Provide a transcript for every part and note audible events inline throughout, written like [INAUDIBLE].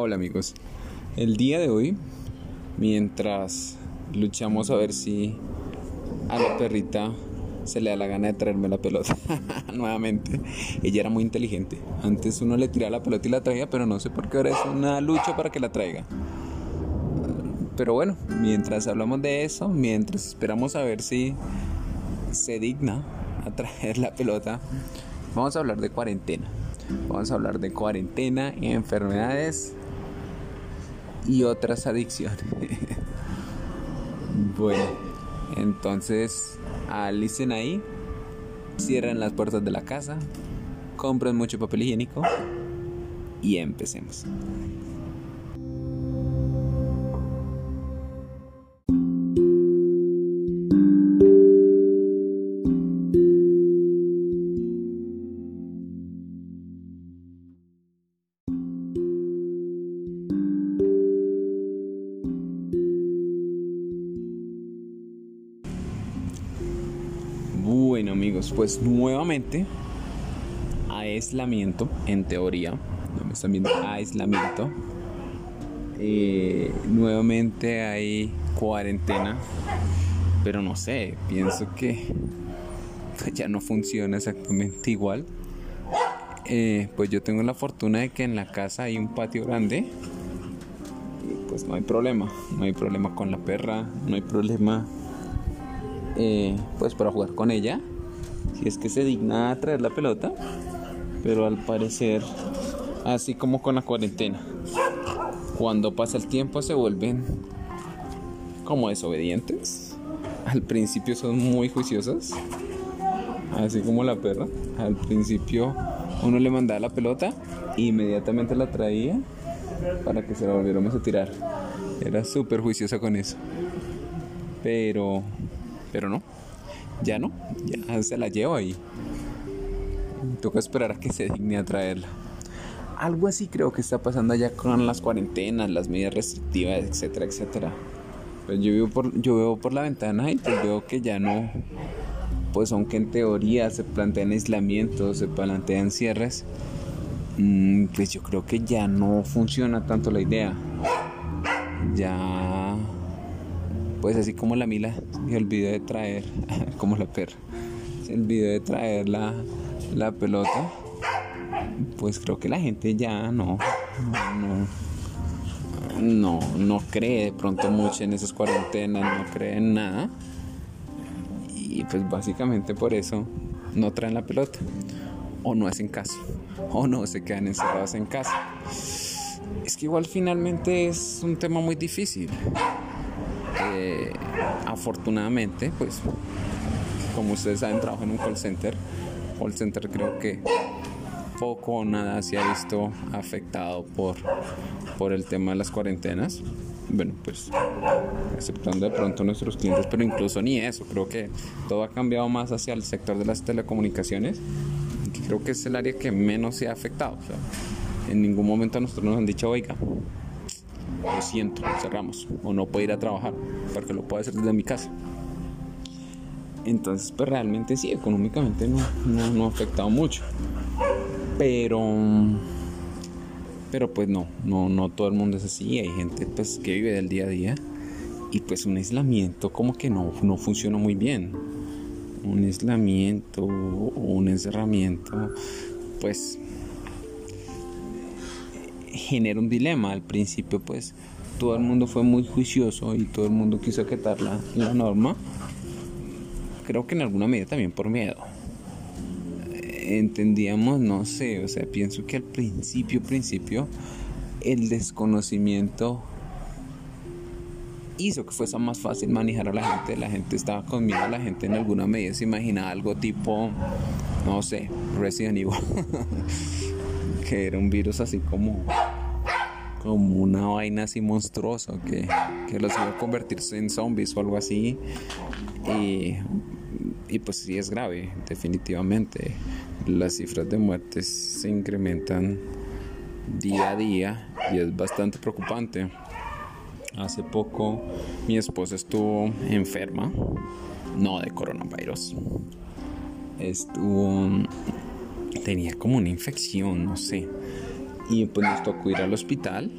Hola amigos. El día de hoy, mientras luchamos a ver si a la perrita se le da la gana de traerme la pelota [LAUGHS] nuevamente, ella era muy inteligente. Antes uno le tiraba la pelota y la traía, pero no sé por qué ahora es una lucha para que la traiga. Pero bueno, mientras hablamos de eso, mientras esperamos a ver si se digna a traer la pelota, vamos a hablar de cuarentena. Vamos a hablar de cuarentena, enfermedades y otras adicciones. [LAUGHS] bueno, entonces alicen ahí, cierren las puertas de la casa, compren mucho papel higiénico y empecemos. Pues nuevamente aislamiento, en teoría, no me están viendo, aislamiento. Eh, nuevamente hay cuarentena, pero no sé, pienso que [LAUGHS] ya no funciona exactamente igual. Eh, pues yo tengo la fortuna de que en la casa hay un patio grande y pues no hay problema, no hay problema con la perra, no hay problema eh, pues para jugar con ella. Si es que se digna a traer la pelota. Pero al parecer, así como con la cuarentena, cuando pasa el tiempo se vuelven como desobedientes. Al principio son muy juiciosas, así como la perra. Al principio uno le mandaba la pelota e inmediatamente la traía para que se la volviéramos a tirar. Era súper juiciosa con eso. Pero pero no, ya no, ya se la llevo ahí. Toca esperar a que se digne a traerla. Algo así creo que está pasando allá con las cuarentenas, las medidas restrictivas, etcétera, etcétera. Pues yo veo por, yo veo por la ventana y pues veo que ya no, pues aunque en teoría se plantean aislamientos, se plantean cierres, mm, pues yo creo que ya no funciona tanto la idea. Ya pues así como la Mila se olvidó de traer, [LAUGHS] como la perra, se olvidó de traer la, la pelota, pues creo que la gente ya no, no, no, no cree de pronto mucho en esas cuarentenas, no cree en nada. Y pues básicamente por eso no traen la pelota. O no hacen caso. O no se quedan encerrados en casa. Es que igual finalmente es un tema muy difícil. Eh, afortunadamente, pues, como ustedes saben, trabajo en un call center. Call center creo que poco o nada se ha visto afectado por, por el tema de las cuarentenas. Bueno, pues aceptando de pronto nuestros clientes, pero incluso ni eso. Creo que todo ha cambiado más hacia el sector de las telecomunicaciones. creo que es el área que menos se ha afectado. en ningún momento a nosotros nos han dicho, oiga, lo siento, cerramos, o no puedo ir a trabajar, porque lo puedo hacer desde mi casa. Entonces, pues realmente sí, económicamente no, no, ha afectado mucho. Pero, pero pues no, no, no todo el mundo es así. Hay gente pues que vive del día a día y pues un aislamiento como que no, no funciona muy bien. Un aislamiento o un encerramiento, pues genera un dilema. Al principio pues todo el mundo fue muy juicioso y todo el mundo quiso acatar la, la norma. Creo que en alguna medida también por miedo. Entendíamos, no sé, o sea, pienso que al principio, principio, el desconocimiento hizo que fuese más fácil manejar a la gente. La gente estaba conmigo, la gente en alguna medida se imaginaba algo tipo, no sé, Resident Evil. [LAUGHS] que era un virus así como como una vaina así monstruosa que, que los iba a convertirse en zombies o algo así. Y, y pues sí es grave definitivamente. Las cifras de muertes se incrementan día a día y es bastante preocupante. Hace poco mi esposa estuvo enferma no de coronavirus. Estuvo tenía como una infección, no sé. Y pues nos tocó ir al hospital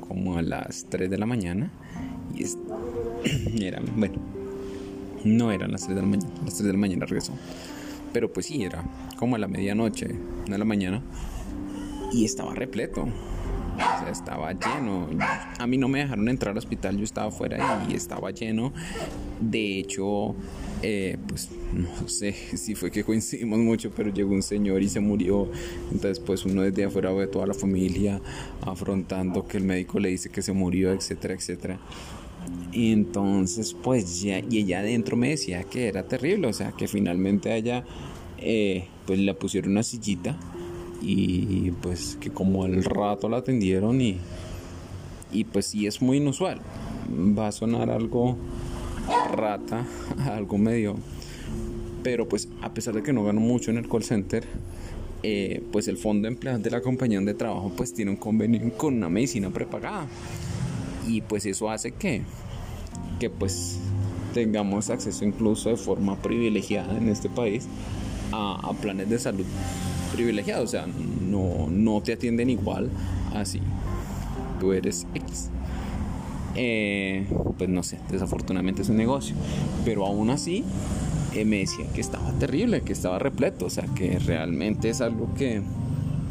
como a las 3 de la mañana. Y es, [CLEARS THROAT] eran, bueno, no eran las 3 de la mañana, las 3 de la mañana regresó. Pero pues sí, era como a la medianoche, de la mañana. Y estaba repleto. O sea, estaba lleno. A mí no me dejaron entrar al hospital, yo estaba afuera y estaba lleno. De hecho, eh, pues no sé [LAUGHS] si fue que coincidimos mucho, pero llegó un señor y se murió. Entonces, pues uno desde afuera ve toda la familia afrontando que el médico le dice que se murió, etcétera, etcétera. Y entonces, pues ya, y ella adentro me decía que era terrible, o sea, que finalmente a ella, eh, pues le pusieron una sillita y pues que como al rato la atendieron y, y pues sí es muy inusual. Va a sonar algo rata, [LAUGHS] algo medio. Pero pues a pesar de que no gano mucho en el call center, eh, pues el fondo de empleados de la compañía de trabajo pues tiene un convenio con una medicina prepagada. Y pues eso hace que, que pues tengamos acceso incluso de forma privilegiada en este país a, planes de salud privilegiados. O sea, no, no te atienden igual así. Tú eres X. Eh, pues no sé, desafortunadamente es un negocio. Pero aún así, eh, me decían que estaba terrible, que estaba repleto, o sea, que realmente es algo que,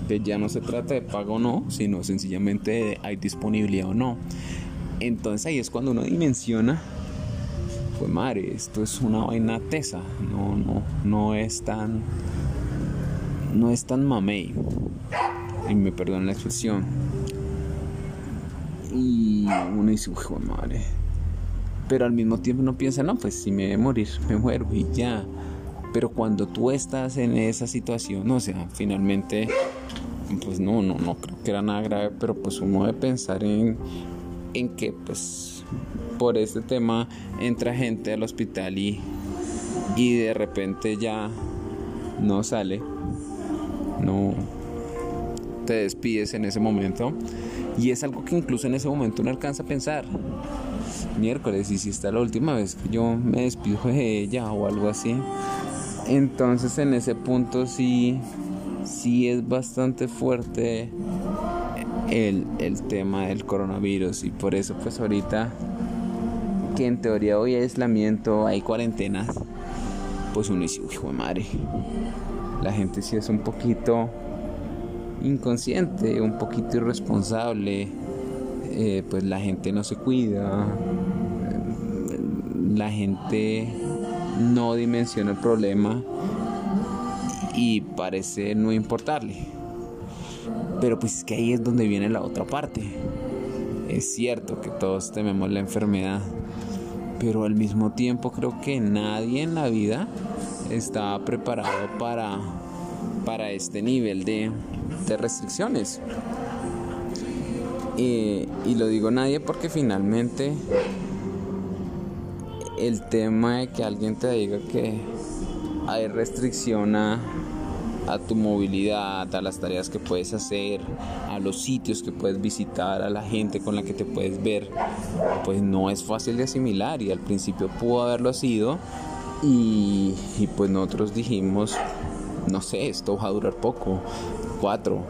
que ya no se trata de pago o no, sino sencillamente de hay disponibilidad o no. Entonces ahí es cuando uno dimensiona, pues madre, esto es una vaina tesa, no, no, no es tan, no es tan mamey, y me perdonan la expresión y uno dice, uy, madre. Pero al mismo tiempo uno piensa, no, pues si me voy a morir, [LAUGHS] me muero y ya. Pero cuando tú estás en esa situación, o sea, finalmente, pues no, no, no creo que era nada grave, pero pues uno debe pensar en, en que, pues, por este tema entra gente al hospital y, y de repente ya no sale, no te despides en ese momento y es algo que incluso en ese momento uno alcanza a pensar. Miércoles, y si está la última vez que yo me despido de ella o algo así. Entonces en ese punto sí, sí es bastante fuerte el, el tema del coronavirus. Y por eso pues ahorita que en teoría hoy hay aislamiento, hay cuarentenas, pues uno dice, hijo de madre. La gente sí es un poquito inconsciente, un poquito irresponsable, eh, pues la gente no se cuida, la gente no dimensiona el problema y parece no importarle. Pero pues es que ahí es donde viene la otra parte. Es cierto que todos tememos la enfermedad, pero al mismo tiempo creo que nadie en la vida está preparado para, para este nivel de, de restricciones. y lo digo nadie porque finalmente el tema de que alguien te diga que hay restricción a, a, tu movilidad, a las tareas que puedes hacer, a los sitios que puedes visitar, a la gente con la que te puedes ver, pues no es fácil de asimilar y al principio pudo haberlo sido y, pues nosotros dijimos, no sé, esto va a durar poco, cuatro,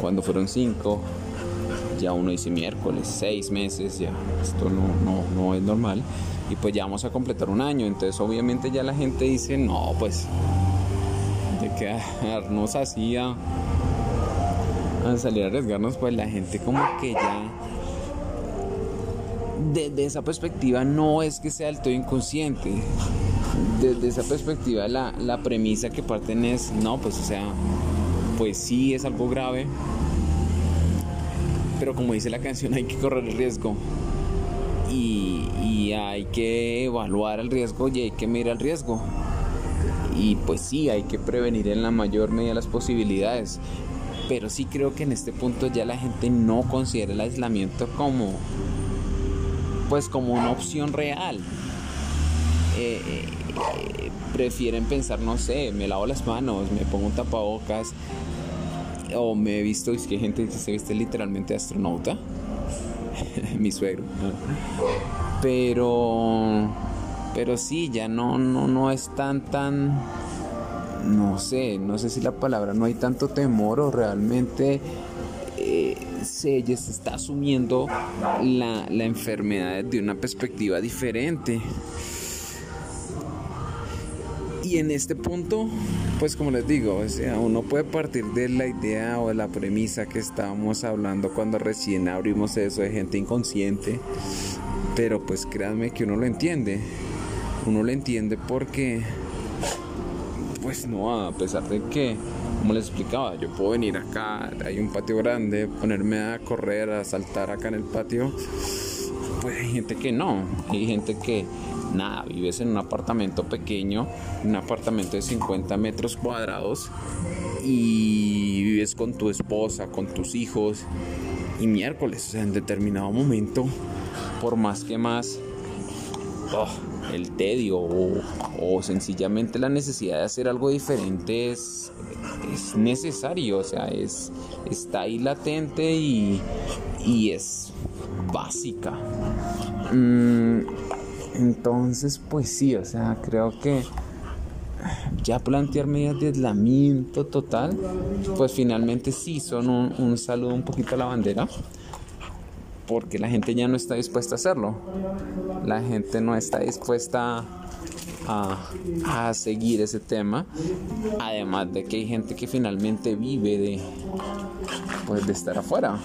cuando fueron cinco, ya uno dice miércoles, seis meses, ya esto no, no, no es normal. Y pues ya vamos a completar un año, entonces obviamente ya la gente dice, no, pues de quedarnos así a salir a arriesgarnos, pues la gente como que ya desde esa perspectiva no es que sea del todo inconsciente. Desde esa perspectiva la, la premisa que parten es, no, pues o sea, pues sí es algo grave, pero como dice la canción hay que correr el riesgo y, y hay que evaluar el riesgo y hay que mirar el riesgo. Y pues sí, hay que prevenir en la mayor medida las posibilidades. Pero sí creo que en este punto ya la gente no considera el aislamiento como pues como una opción real. Eh, eh, prefieren pensar, no sé, me lavo las manos, me pongo un tapabocas, o me he visto, es que hay gente que se viste literalmente astronauta, [LAUGHS] mi suegro, pero, pero sí, ya no, no, no es tan, tan, no sé, no sé si la palabra, no hay tanto temor o realmente se, está asumiendo la, la enfermedad de una perspectiva diferente. Y en este punto, pues como les digo, o sea, uno puede partir de la idea o de la premisa que estábamos hablando cuando recién abrimos eso de gente inconsciente, pero pues créanme que uno lo entiende. Uno lo entiende porque, pues no, a pesar de que, como les explicaba, yo puedo venir acá, hay un patio grande, ponerme a correr, a saltar acá en el patio, pues hay gente que no, hay gente que nada, vives en un apartamento pequeño, un apartamento de 50 metros cuadrados y vives con tu esposa, con tus hijos y miércoles, o sea, en determinado momento, por más que más oh, el tedio o, sencillamente la necesidad de hacer algo diferente es, es necesario, o sea, es, está ahí latente y, y es básica. Mm, entonces, pues sí, o sea, creo que ya plantear medidas de aislamiento total, pues finalmente sí son un, saludo un poquito a la bandera, porque la gente ya no está dispuesta a hacerlo. La gente no está dispuesta a, seguir ese tema. Además de que hay gente que finalmente vive de, pues, de estar afuera.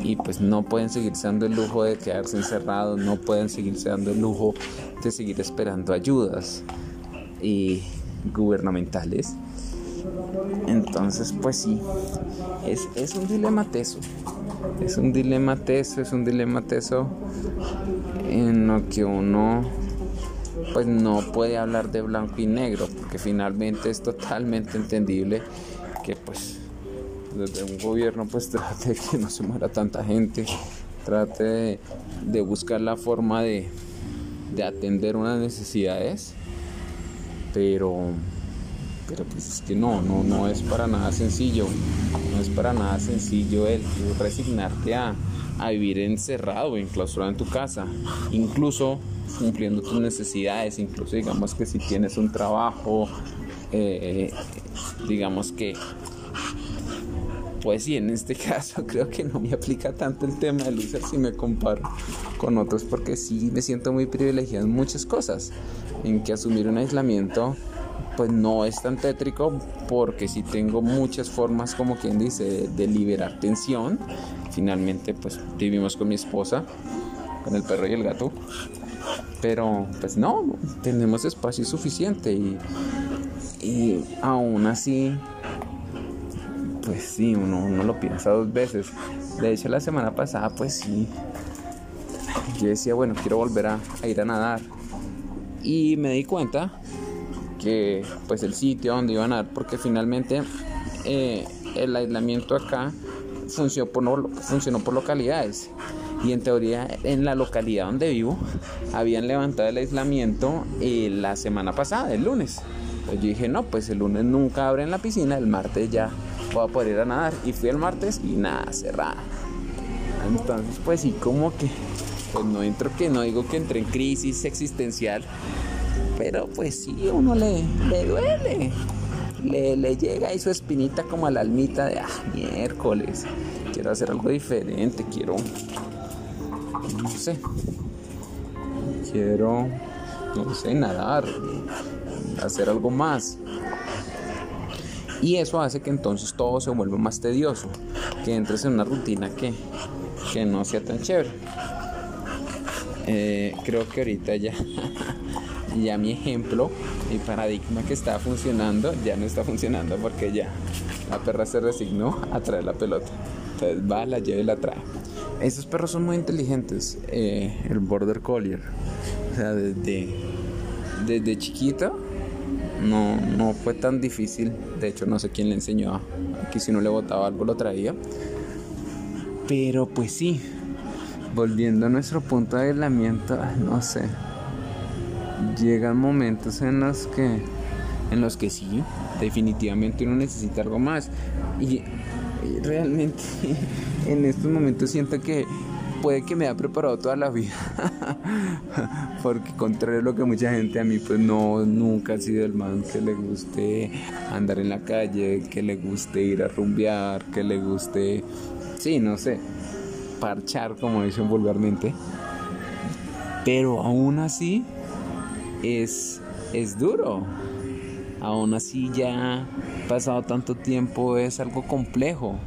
Y pues no pueden seguirse dando el lujo de quedarse encerrados, no pueden seguirse dando el lujo de seguir esperando ayudas y gubernamentales. Entonces, pues sí, es, es un dilema teso. Es un dilema teso, es un dilema teso en lo que uno pues no puede hablar de blanco y negro, porque finalmente es totalmente entendible que pues desde un gobierno pues [LAUGHS] trate de que no se muera tanta gente, trate de, buscar la forma de, de, atender unas necesidades, pero, pero pues es que no, no, no es para nada sencillo, no es para nada sencillo el resignarte a, a vivir encerrado, enclausurado en tu casa, incluso cumpliendo tus necesidades, incluso digamos que si tienes un trabajo, eh, digamos que pues sí, en este [LAUGHS] caso creo que no me aplica tanto el tema de loser si me comparo con otros porque sí me siento muy privilegiado en muchas cosas, en que asumir un aislamiento pues no es tan tétrico porque sí tengo muchas formas como quien dice de liberar tensión. Finalmente pues vivimos con mi esposa, con el perro y el gato. Pero pues no, tenemos espacio suficiente y, y aún así pues sí, uno, uno lo piensa dos veces. De hecho, la semana pasada, pues sí, yo decía, bueno, quiero volver a, ir a nadar. Y me di cuenta que, pues, el sitio donde iba a nadar, porque finalmente eh, el aislamiento acá funcionó por, funcionó por localidades. Y en teoría, en la localidad donde vivo, habían levantado el aislamiento eh, la semana pasada, el lunes. Entonces yo dije, no, pues el lunes nunca abren la piscina, el martes ya voy a poder ir a nadar. Y fui el martes y nada, cerrada. Entonces, pues sí, como que, pues no entro que, no digo que entre en crisis existencial, pero pues sí, uno le, le duele. Le, le, llega ahí su espinita como a la almita de, ah, miércoles, quiero hacer algo diferente, quiero, no sé, quiero, no sé, nadar, hacer algo más. Y eso hace que entonces todo se vuelva más tedioso, que entres en una rutina que, que no sea tan chévere. Eh, creo que ahorita ya, [LAUGHS] ya mi ejemplo, mi paradigma que estaba funcionando, ya no está funcionando porque ya la perra se resignó a traer la pelota. Entonces va, la lleva y la trae. Esos perros son muy inteligentes. Eh, el Border Collier. O sea, desde, desde chiquito no, no fue tan difícil. De hecho, no sé quién le enseñó. Aquí si no le botaba algo lo traía. Pero pues sí, volviendo a nuestro punto de aislamiento, no sé. Llegan momentos en los que en los que sí, definitivamente uno necesita algo más. Y realmente [LAUGHS] en estos momentos siento que puede que me haya preparado toda la vida. [LAUGHS] Porque contrario a lo que mucha gente a mí pues no nunca ha sido el man que le guste andar en la calle, que le guste ir a rumbear, que le guste sí, no sé, parchar, como dicen vulgarmente. Pero aún así es, es duro. Aún así ya pasado tanto tiempo es algo complejo.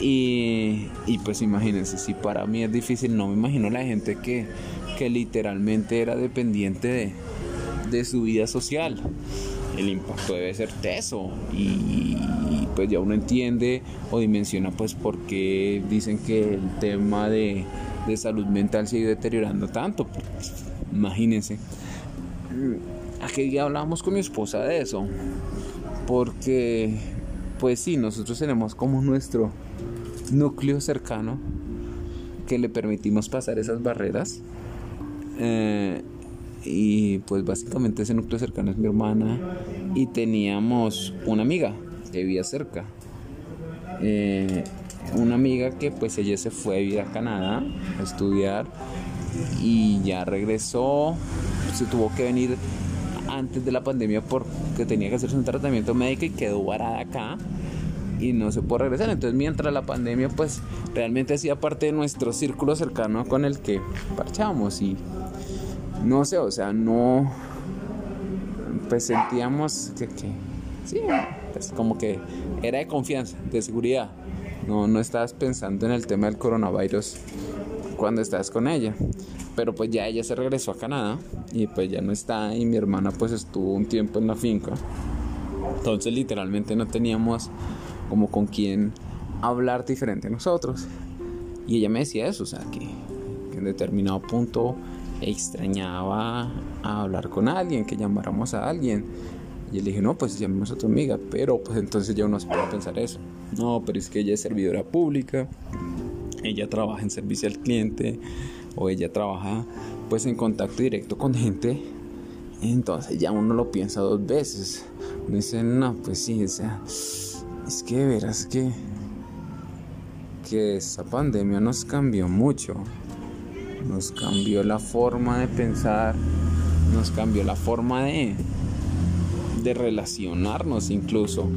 Y, y, pues imagínense, si para mí es difícil, no me imagino la gente que, que literalmente era dependiente de, de su vida social. El impacto debe ser teso y, pues ya uno entiende o dimensiona pues por qué dicen que el tema de, de salud mental se ha deteriorando tanto. imagínense. Aquel día hablábamos con mi esposa de eso. Porque pues sí, nosotros tenemos como nuestro núcleo cercano que le permitimos pasar esas barreras. Eh, y pues básicamente ese núcleo cercano es mi hermana y teníamos una amiga que vivía cerca. Eh, una amiga que pues ella se fue a vivir a Canadá a estudiar y ya regresó, se tuvo que venir antes de la pandemia porque tenía que hacerse un tratamiento médico y quedó varada acá y no se puede regresar. Entonces mientras la pandemia pues realmente hacía parte de nuestro círculo cercano con el que parchábamos y no sé, o sea, no, pues sentíamos que, que sí, pues como que era de confianza, de seguridad. No, no estabas pensando en el tema del coronavirus cuando estás con ella. Pero pues ya ella se regresó a Canadá y pues ya no está y mi hermana pues estuvo un tiempo en la finca. Entonces literalmente no teníamos como con quién hablar diferente a nosotros. Y ella me decía eso, o sea, que, que en determinado punto extrañaba hablar con alguien, que llamáramos a alguien. Y le dije, no, pues llamemos a tu amiga, pero pues entonces ya uno se puede pensar eso. No, pero es que ella es servidora pública, ella trabaja en servicio al cliente o ella trabaja pues en contacto directo con gente. Entonces ya uno lo piensa dos veces. Uno dice, no, pues sí, o sea, es que verás que, que esa pandemia nos cambió mucho nos cambió la forma de pensar, nos cambió la forma de, de relacionarnos incluso.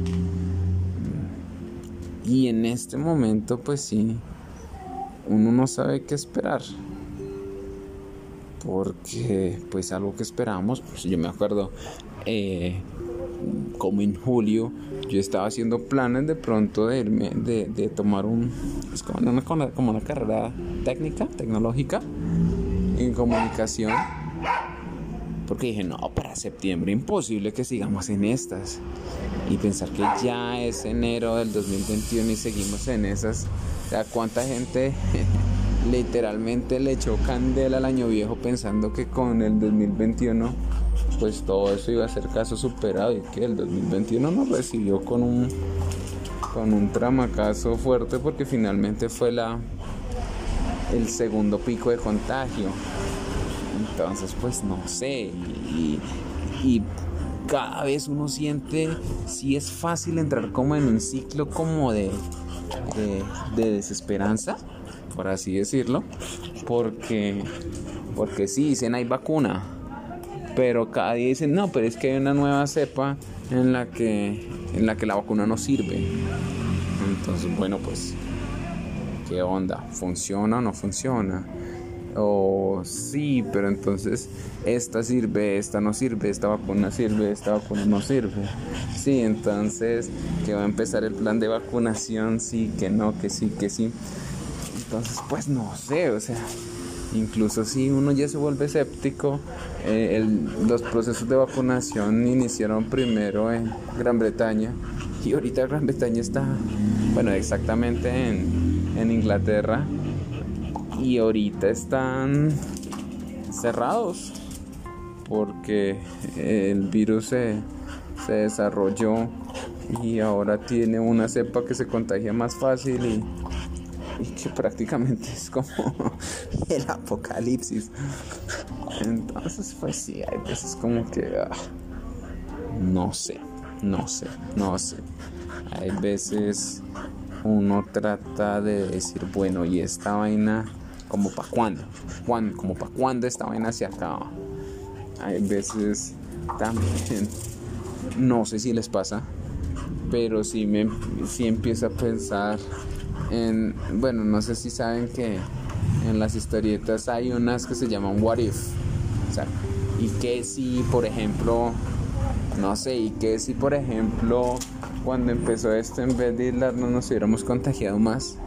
Y en este momento pues sí, uno no sabe qué esperar. Porque pues algo que esperamos, pues yo me acuerdo, eh, como en julio, yo estaba haciendo planes de pronto de, irme, de, tomar un, es como una, como una carrera técnica, tecnológica en comunicación. Porque dije, no, para septiembre imposible que sigamos en estas. Y pensar que ya es enero del 2021 y seguimos en esas. O sea, cuánta gente [LAUGHS] literalmente le echó candela al año viejo pensando que con el 2021 pues todo eso iba a ser caso superado y que el 2021 nos recibió con un con un tramacazo fuerte porque finalmente fue la el segundo pico de contagio. Entonces, pues no sé. Y, cada vez uno siente si es fácil entrar como en un ciclo como de, de, desesperanza, por así decirlo. Porque, porque sí, dicen hay vacuna. Pero cada día dicen, no, pero es que hay una nueva cepa en la que, en la, que la vacuna no sirve. Entonces, bueno, pues ¿Qué onda? ¿Funciona o no funciona? O sí, pero entonces esta sirve, esta no sirve, esta vacuna sirve, esta vacuna no sirve. Sí, entonces que va a empezar el plan de vacunación, sí, que no, que sí, que sí. Entonces, pues no sé, o sea, incluso si uno ya se vuelve escéptico, eh, los procesos de vacunación iniciaron primero en Gran Bretaña y ahorita Gran Bretaña está, bueno, exactamente en en Inglaterra y ahorita están cerrados porque el virus se, se desarrolló y ahora tiene una cepa que se contagia más fácil y, [LAUGHS] que prácticamente es como [LAUGHS] el apocalipsis. Entonces, pues sí, hay veces como que ah, no sé, no sé, no sé. Hay veces uno trata de decir, bueno, y esta vaina, como para cuándo, ¿Cuándo? como para cuándo esta vaina se acaba. Hay veces también, no sé si les pasa, pero sí, me, sí empiezo a pensar en, bueno, no sé si saben que en las historietas hay unas que se llaman What If. O sea, y que si, por ejemplo, no sé, y que si, por ejemplo, cuando empezó esto, en vez de aislarnos, nos hubiéramos contagiado más,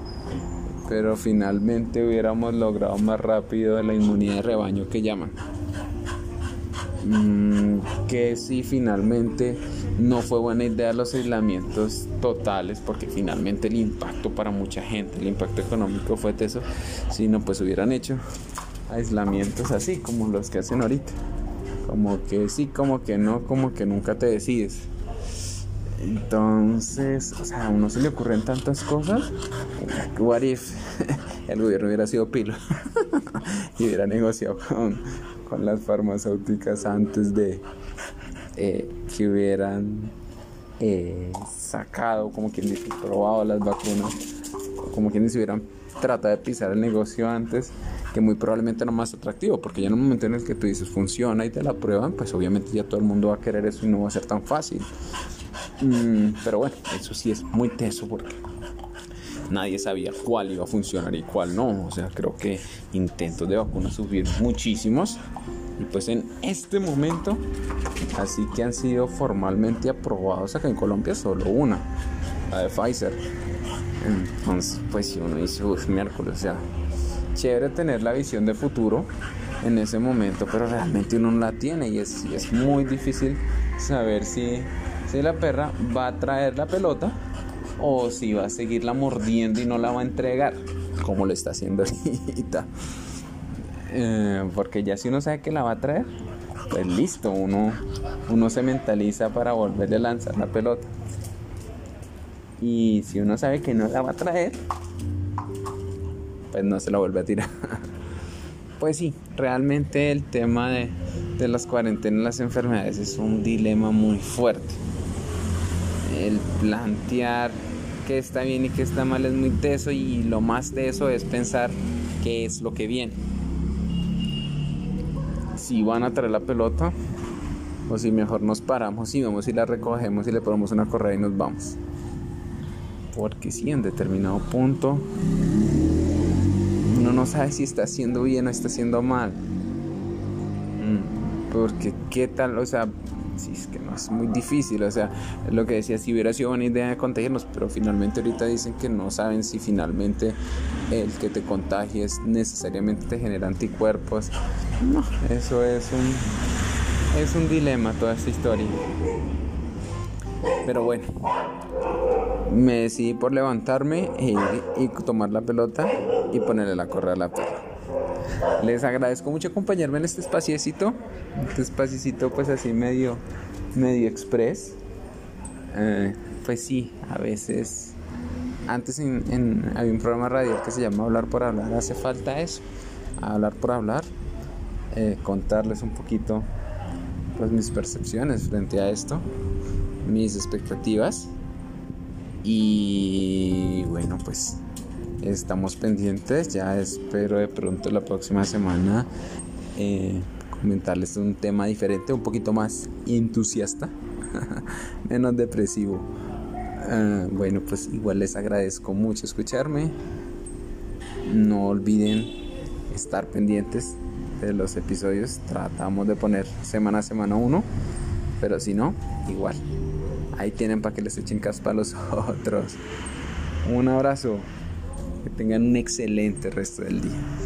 pero finalmente hubiéramos logrado más rápido la inmunidad de rebaño que llaman. Mm, que si finalmente no fue buena idea los aislamientos totales porque finalmente el impacto para mucha gente, el impacto económico fue teso, si no pues hubieran hecho aislamientos así como los que hacen ahorita, como que sí, como que no, como que nunca te decides. Entonces, o sea, a uno se le ocurren tantas cosas. What if [LAUGHS] el gobierno hubiera sido pilo [LAUGHS] y hubiera negociado con, con las farmacéuticas antes de eh, que hubieran eh, sacado, como quien dice, probado las vacunas, como quien dice, hubieran tratado de pisar el negocio antes, que muy probablemente no más atractivo, porque ya en un momento en el que tú dices funciona y te la prueban, pues obviamente ya todo el mundo va a querer eso y no va a ser tan fácil. Mm, pero bueno, eso sí es muy teso porque nadie sabía cuál iba a funcionar y cuál no. O sea, creo que intentos de vacunas subir muchísimos. Y pues en este momento, así que han sido formalmente aprobados acá en Colombia solo una, la de Pfizer. Entonces, pues si uno dice, uff, miércoles, o sea, chévere tener la visión de futuro en ese momento, pero realmente uno no la tiene y es, muy difícil saber si, si la perra va a traer la pelota o si va a seguirla mordiendo y no la va a entregar, como lo está haciendo [LAUGHS] ahorita. Eh, porque ya si uno sabe que la va a traer, pues listo, uno, uno se mentaliza para volverle a lanzar la pelota. Y si uno sabe que no la va a traer, pues no se la vuelve a tirar. [LAUGHS] pues sí, realmente el tema de, de las cuarentenas y las enfermedades es un dilema muy fuerte. El plantear que está bien y que está mal es muy teso y lo más teso es pensar qué es lo que viene. Si van a traer la pelota o si mejor nos paramos y vamos y la recogemos y le ponemos una correa y nos vamos. Porque si en determinado punto uno no sabe si está haciendo bien o está haciendo mal. Mm, porque qué tal, o sea, si es que no es muy difícil, o sea, es lo que decía, si hubiera sido buena idea de contagiarnos, pero finalmente ahorita dicen que no saben si finalmente el que te contagies necesariamente te genera anticuerpos. No, eso es un es un dilema toda esta historia. Pero bueno, me decidí por levantarme e y tomar la pelota y ponerle la correa a la perra. Les agradezco mucho acompañarme en este espaciecito, este espaciecito pues así medio, medio express. Eh, pues sí, a veces, antes en, había un programa radial que se llama Hablar por Hablar, hace falta eso, hablar por hablar, eh, contarles un poquito pues mis percepciones frente a esto, mis expectativas y bueno pues estamos pendientes. Ya espero de pronto la próxima semana eh, comentarles un tema diferente, un poquito más entusiasta, [LAUGHS] menos depresivo. Ah, bueno, pues igual les agradezco mucho escucharme. No olviden estar pendientes de los episodios. Tratamos de poner semana a semana uno, pero si no, igual. Ahí tienen para que les echen caspa a los [LAUGHS] otros. Un abrazo. Tengan un excelente resto del día.